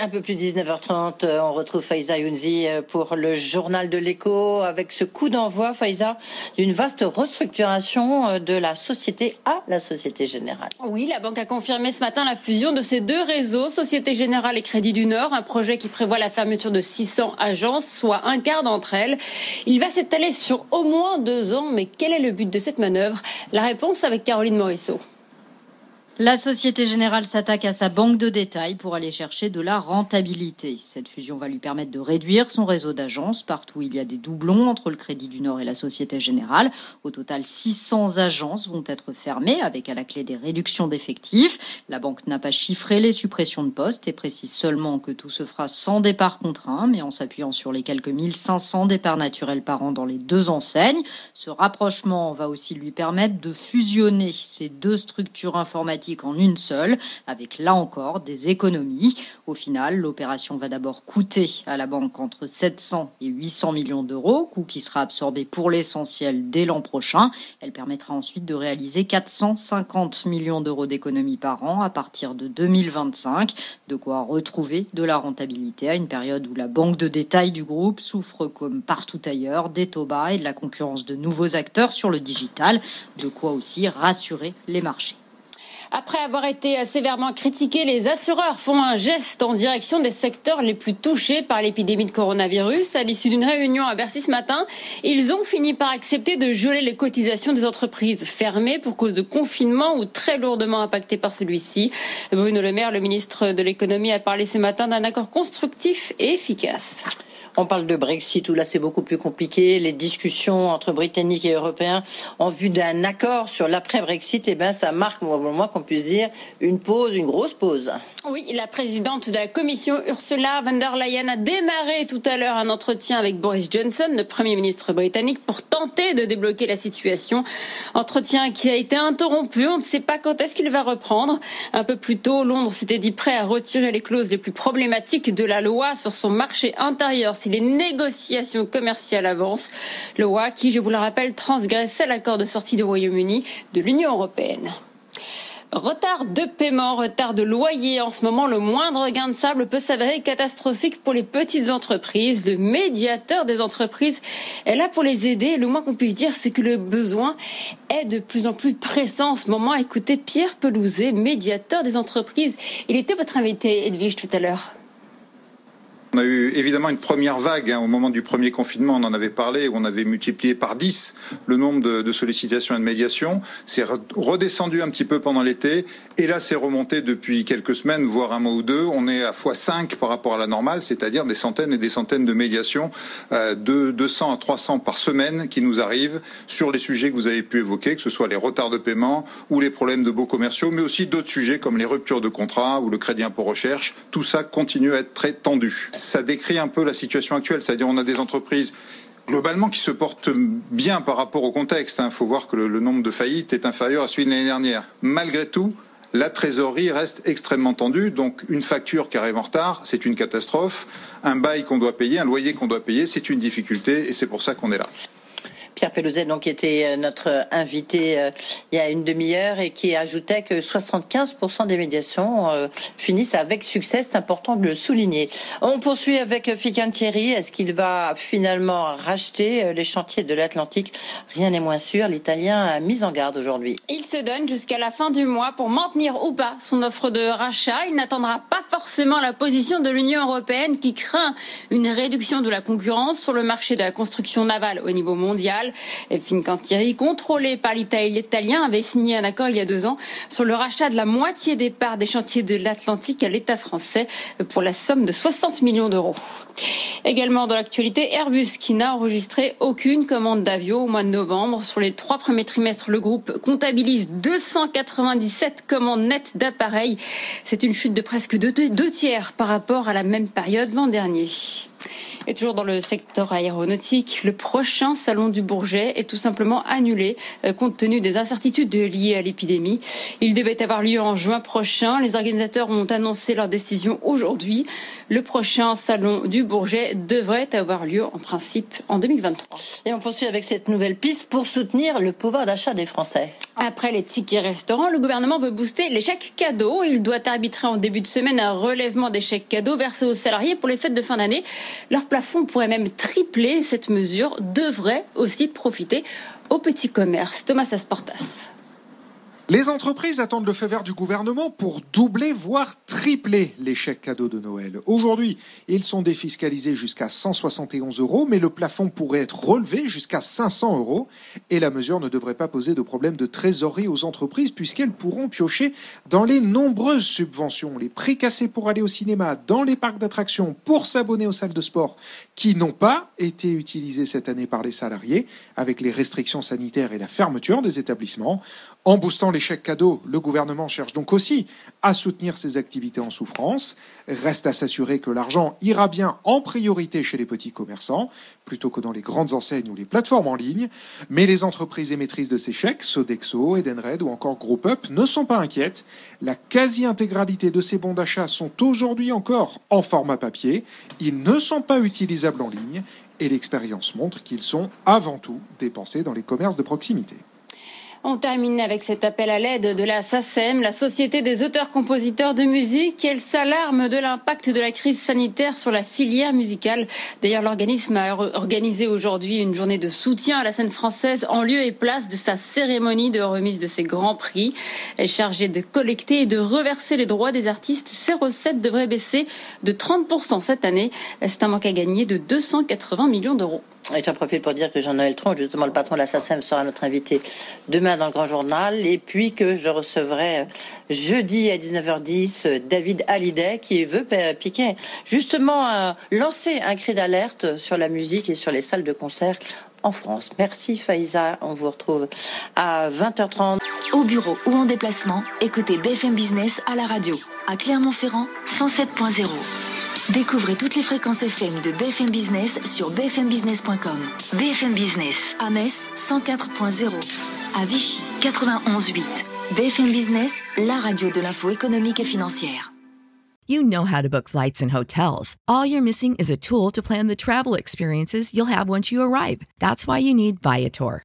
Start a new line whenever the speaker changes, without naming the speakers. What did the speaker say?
Un peu plus 19h30. Euh, On retrouve Faiza Younzi euh, pour le journal de l'écho avec ce coup d'envoi, Faiza, d'une vaste restructuration euh, de la société à la Société Générale.
Oui, la banque a confirmé ce matin la fusion de ces deux réseaux, Société Générale et Crédit du Nord, un projet qui prévoit la fermeture de 600 agences, soit un quart d'entre elles. Il va s'étaler sur au moins deux ans, mais quel est le but de cette manœuvre? La réponse avec Caroline Morisseau.
La Société Générale s'attaque à sa banque de détail pour aller chercher de la rentabilité. Cette fusion va lui permettre de réduire son réseau d'agences partout où il y a des doublons entre le Crédit du Nord et la Société Générale. Au total, 600 agences vont être fermées avec à la clé des réductions d'effectifs. La banque n'a pas chiffré les suppressions de postes et précise seulement que tout se fera sans départ contraint, mais en s'appuyant sur les quelques 1500 départs naturels par an dans les deux enseignes. Ce rapprochement va aussi lui permettre de fusionner ces deux structures informatiques en une seule, avec là encore des économies. Au final, l'opération va d'abord coûter à la banque entre 700 et 800 millions d'euros, coût qui sera absorbé pour l'essentiel dès l'an prochain. Elle permettra ensuite de réaliser 450 millions d'euros d'économies par an à partir de 2025, de quoi retrouver de la rentabilité à une période où la banque de détail du groupe souffre comme partout ailleurs des taux bas et de la concurrence de nouveaux acteurs sur le digital, de quoi aussi rassurer les marchés.
Après avoir été sévèrement critiqués, les assureurs font un geste en direction des secteurs les plus touchés par l'épidémie de coronavirus. À l'issue d'une réunion à Bercy ce matin, ils ont fini par accepter de geler les cotisations des entreprises fermées pour cause de confinement ou très lourdement impactées par celui-ci. Bruno Le Maire, le ministre de l'économie, a parlé ce matin d'un accord constructif et efficace.
On parle de Brexit où là c'est beaucoup plus compliqué. Les discussions entre Britanniques et Européens en vue d'un accord sur l'après-Brexit, eh ben ça marque, au moins qu'on puisse dire, une pause, une grosse pause.
Oui, la présidente de la Commission, Ursula von der Leyen, a démarré tout à l'heure un entretien avec Boris Johnson, le Premier ministre britannique, pour tenter de débloquer la situation. Entretien qui a été interrompu. On ne sait pas quand est-ce qu'il va reprendre. Un peu plus tôt, Londres s'était dit prêt à retirer les clauses les plus problématiques de la loi sur son marché intérieur si les négociations commerciales avancent. Loi qui, je vous le rappelle, transgressait l'accord de sortie du Royaume-Uni de l'Union européenne. Retard de paiement, retard de loyer. En ce moment, le moindre gain de sable peut s'avérer catastrophique pour les petites entreprises. Le médiateur des entreprises est là pour les aider. Le moins qu'on puisse dire, c'est que le besoin est de plus en plus pressant en ce moment. Écoutez Pierre Pelouzet, médiateur des entreprises. Il était votre invité, Edwige, tout à l'heure.
On a eu évidemment une première vague. Hein. Au moment du premier confinement, on en avait parlé, on avait multiplié par 10 le nombre de, sollicitations et de médiations. C'est redescendu un petit peu pendant l'été. Et là, c'est remonté depuis quelques semaines, voire un mois ou deux. On est à x5 par rapport à la normale, c'est-à-dire des centaines et des centaines de médiations, euh, de 200 à 300 par semaine qui nous arrivent sur les sujets que vous avez pu évoquer, que ce soit les retards de paiement ou les problèmes de beaux commerciaux, mais aussi d'autres sujets comme les ruptures de contrat ou le crédit impôt recherche. Tout ça continue à être très tendu. Ça décrit un peu la situation actuelle, c'est-à-dire on a des entreprises globalement qui se portent bien par rapport au contexte. Il hein. faut voir que le, le nombre de faillites est inférieur à celui de l'année dernière. Malgré tout, la trésorerie reste extrêmement tendue. Donc une facture qui arrive en retard, c'est une catastrophe. Un bail qu'on doit payer, un loyer qu'on doit payer, c'est une difficulté et c'est pour ça qu'on est là.
Pierre Pelouzet, donc, qui était euh, notre invité euh, il y a une demi-heure et qui ajoutait que 75% des médiations euh, finissent avec succès. C'est important de le souligner. On poursuit avec Fican Thierry. Est-ce qu'il va finalement racheter les chantiers de l'Atlantique? Rien n'est moins sûr. L'Italien a mis en garde aujourd'hui.
Il se donne jusqu'à la fin du mois pour maintenir ou pas son offre de rachat. Il n'attendra pas forcément la position de l'Union européenne qui craint une réduction de la concurrence sur le marché de la construction navale au niveau mondial. Fincantieri, contrôlé par l'Italien, avait signé un accord il y a deux ans sur le rachat de la moitié des parts des chantiers de l'Atlantique à l'État français pour la somme de 60 millions d'euros. Également dans l'actualité, Airbus qui n'a enregistré aucune commande d'avion au mois de novembre. Sur les trois premiers trimestres, le groupe comptabilise 297 commandes nettes d'appareils. C'est une chute de presque deux tiers par rapport à la même période l'an dernier. Et toujours dans le secteur aéronautique, le prochain salon du Bourget est tout simplement annulé euh, compte tenu des incertitudes liées à l'épidémie. Il devait avoir lieu en juin prochain. Les organisateurs ont annoncé leur décision aujourd'hui. Le prochain salon du Bourget devrait avoir lieu en principe en 2023.
Et on poursuit avec cette nouvelle piste pour soutenir le pouvoir d'achat des Français.
Après les tickets restaurants, le gouvernement veut booster les chèques cadeaux. Il doit arbitrer en début de semaine un relèvement des chèques cadeaux versés aux salariés pour les fêtes de fin d'année. Plafond pourrait même tripler. Cette mesure devrait aussi profiter aux petits commerces. Thomas Asportas.
Les entreprises attendent le feu vert du gouvernement pour doubler, voire tripler les chèques cadeaux de Noël. Aujourd'hui, ils sont défiscalisés jusqu'à 171 euros, mais le plafond pourrait être relevé jusqu'à 500 euros. Et la mesure ne devrait pas poser de problème de trésorerie aux entreprises puisqu'elles pourront piocher dans les nombreuses subventions, les prix cassés pour aller au cinéma, dans les parcs d'attractions, pour s'abonner aux salles de sport, qui n'ont pas été utilisées cette année par les salariés, avec les restrictions sanitaires et la fermeture des établissements. En boostant les chèques cadeaux, le gouvernement cherche donc aussi à soutenir ces activités en souffrance. Reste à s'assurer que l'argent ira bien en priorité chez les petits commerçants, plutôt que dans les grandes enseignes ou les plateformes en ligne. Mais les entreprises émettrices de ces chèques, Sodexo, Edenred ou encore Group Up, ne sont pas inquiètes. La quasi-intégralité de ces bons d'achat sont aujourd'hui encore en format papier. Ils ne sont pas utilisables en ligne et l'expérience montre qu'ils sont avant tout dépensés dans les commerces de proximité.
On termine avec cet appel à l'aide de la SACEM, la Société des auteurs-compositeurs de musique. Elle s'alarme de l'impact de la crise sanitaire sur la filière musicale. D'ailleurs, l'organisme a organisé aujourd'hui une journée de soutien à la scène française en lieu et place de sa cérémonie de remise de ses grands prix. Elle chargée de collecter et de reverser les droits des artistes. Ses recettes devraient baisser de 30% cette année. C'est un manque à gagner de 280 millions d'euros.
Et j'en profite pour dire que Jean-Noël Tron, justement le patron de la SACEM, sera notre invité demain dans le Grand Journal. Et puis que je recevrai jeudi à 19h10 David Hallyday qui veut piquer, justement lancer un cri d'alerte sur la musique et sur les salles de concert en France. Merci Faïza, on vous retrouve à 20h30.
Au bureau ou en déplacement, écoutez BFM Business à la radio, à Clermont-Ferrand 107.0. Découvrez toutes les fréquences FM de BFM Business sur bfmbusiness.com. BFM Business à Metz 104.0, à Vichy 91.8. BFM Business, la radio de l'info économique et financière.
You know how to book flights and hotels. All you're missing is a tool to plan the travel experiences you'll have once you arrive. That's why you need Viator.